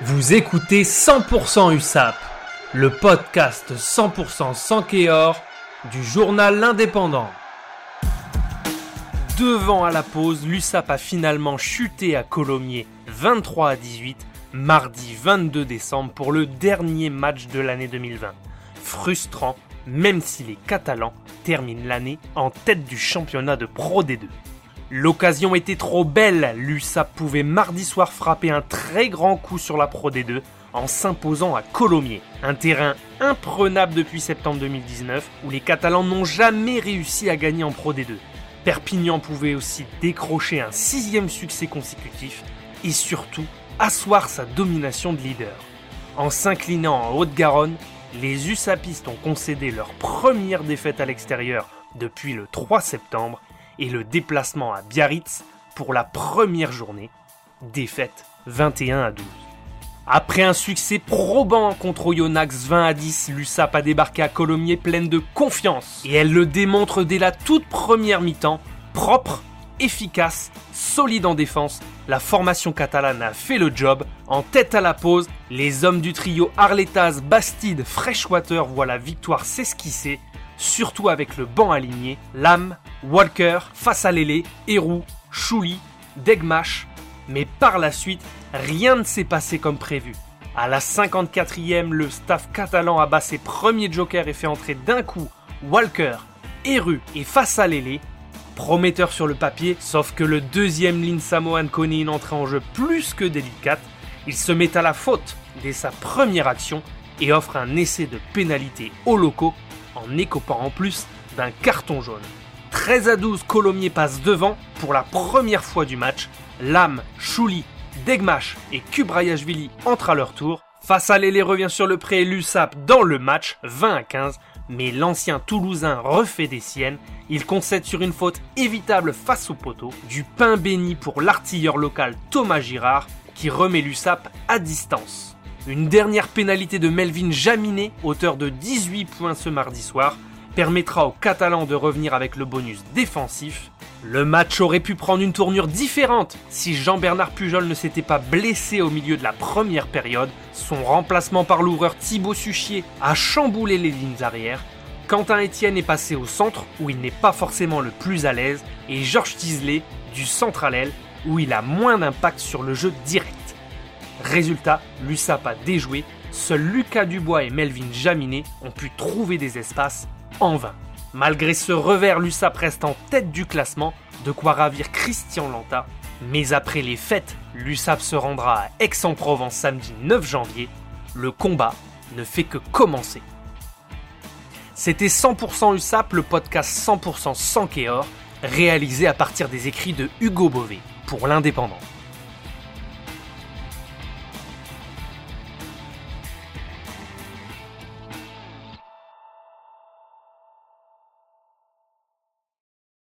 Vous écoutez 100% USAP, le podcast 100% sans Kéor du journal L'Indépendant. Devant à la pause, l'USAP a finalement chuté à Colomiers 23 à 18 mardi 22 décembre pour le dernier match de l'année 2020. Frustrant, même si les Catalans terminent l'année en tête du championnat de Pro D2. L'occasion était trop belle, l'USAP pouvait mardi soir frapper un très grand coup sur la Pro D2 en s'imposant à Colomiers, un terrain imprenable depuis septembre 2019 où les Catalans n'ont jamais réussi à gagner en Pro D2. Perpignan pouvait aussi décrocher un sixième succès consécutif et surtout asseoir sa domination de leader. En s'inclinant en Haute-Garonne, les USAPistes ont concédé leur première défaite à l'extérieur depuis le 3 septembre et le déplacement à Biarritz pour la première journée, défaite 21 à 12. Après un succès probant contre Oyonnax 20 à 10, l'USAP a débarqué à Colomiers pleine de confiance. Et elle le démontre dès la toute première mi-temps, propre, efficace, solide en défense. La formation catalane a fait le job. En tête à la pause, les hommes du trio Arletas, Bastide, Freshwater voient la victoire s'esquisser surtout avec le banc aligné, Lam, Walker, Fassalele, Héroux, Chouli, Degmash, mais par la suite, rien ne s'est passé comme prévu. À la 54e, le staff catalan abat ses premiers jokers et fait entrer d'un coup Walker, Héru et Fassalele. Prometteur sur le papier, sauf que le deuxième ligne Samoan connaît une entrée en jeu plus que délicate. Il se met à la faute dès sa première action et offre un essai de pénalité aux locaux en écopant en plus d'un carton jaune. 13 à 12, Colomiers passe devant pour la première fois du match. Lam, Chouli, Degmash et Kubrayashvili entrent à leur tour. Face à Lélé revient sur le pré l'USAP dans le match, 20 à 15, mais l'ancien Toulousain refait des siennes. Il concède sur une faute évitable face au poteau, du pain béni pour l'artilleur local Thomas Girard, qui remet l'USAP à distance. Une dernière pénalité de Melvin Jaminet, auteur de 18 points ce mardi soir, permettra aux Catalans de revenir avec le bonus défensif. Le match aurait pu prendre une tournure différente si Jean-Bernard Pujol ne s'était pas blessé au milieu de la première période. Son remplacement par l'ouvreur Thibaut Suchier a chamboulé les lignes arrière. Quentin Etienne est passé au centre où il n'est pas forcément le plus à l'aise et Georges Tisley du centre à l'aile où il a moins d'impact sur le jeu direct. Résultat, l'USAP a déjoué, seuls Lucas Dubois et Melvin Jaminet ont pu trouver des espaces en vain. Malgré ce revers, l'USAP reste en tête du classement, de quoi ravir Christian Lanta. Mais après les fêtes, l'USAP se rendra à Aix-en-Provence samedi 9 janvier. Le combat ne fait que commencer. C'était 100% USAP, le podcast 100% sans Kéor, réalisé à partir des écrits de Hugo Beauvais pour l'Indépendant.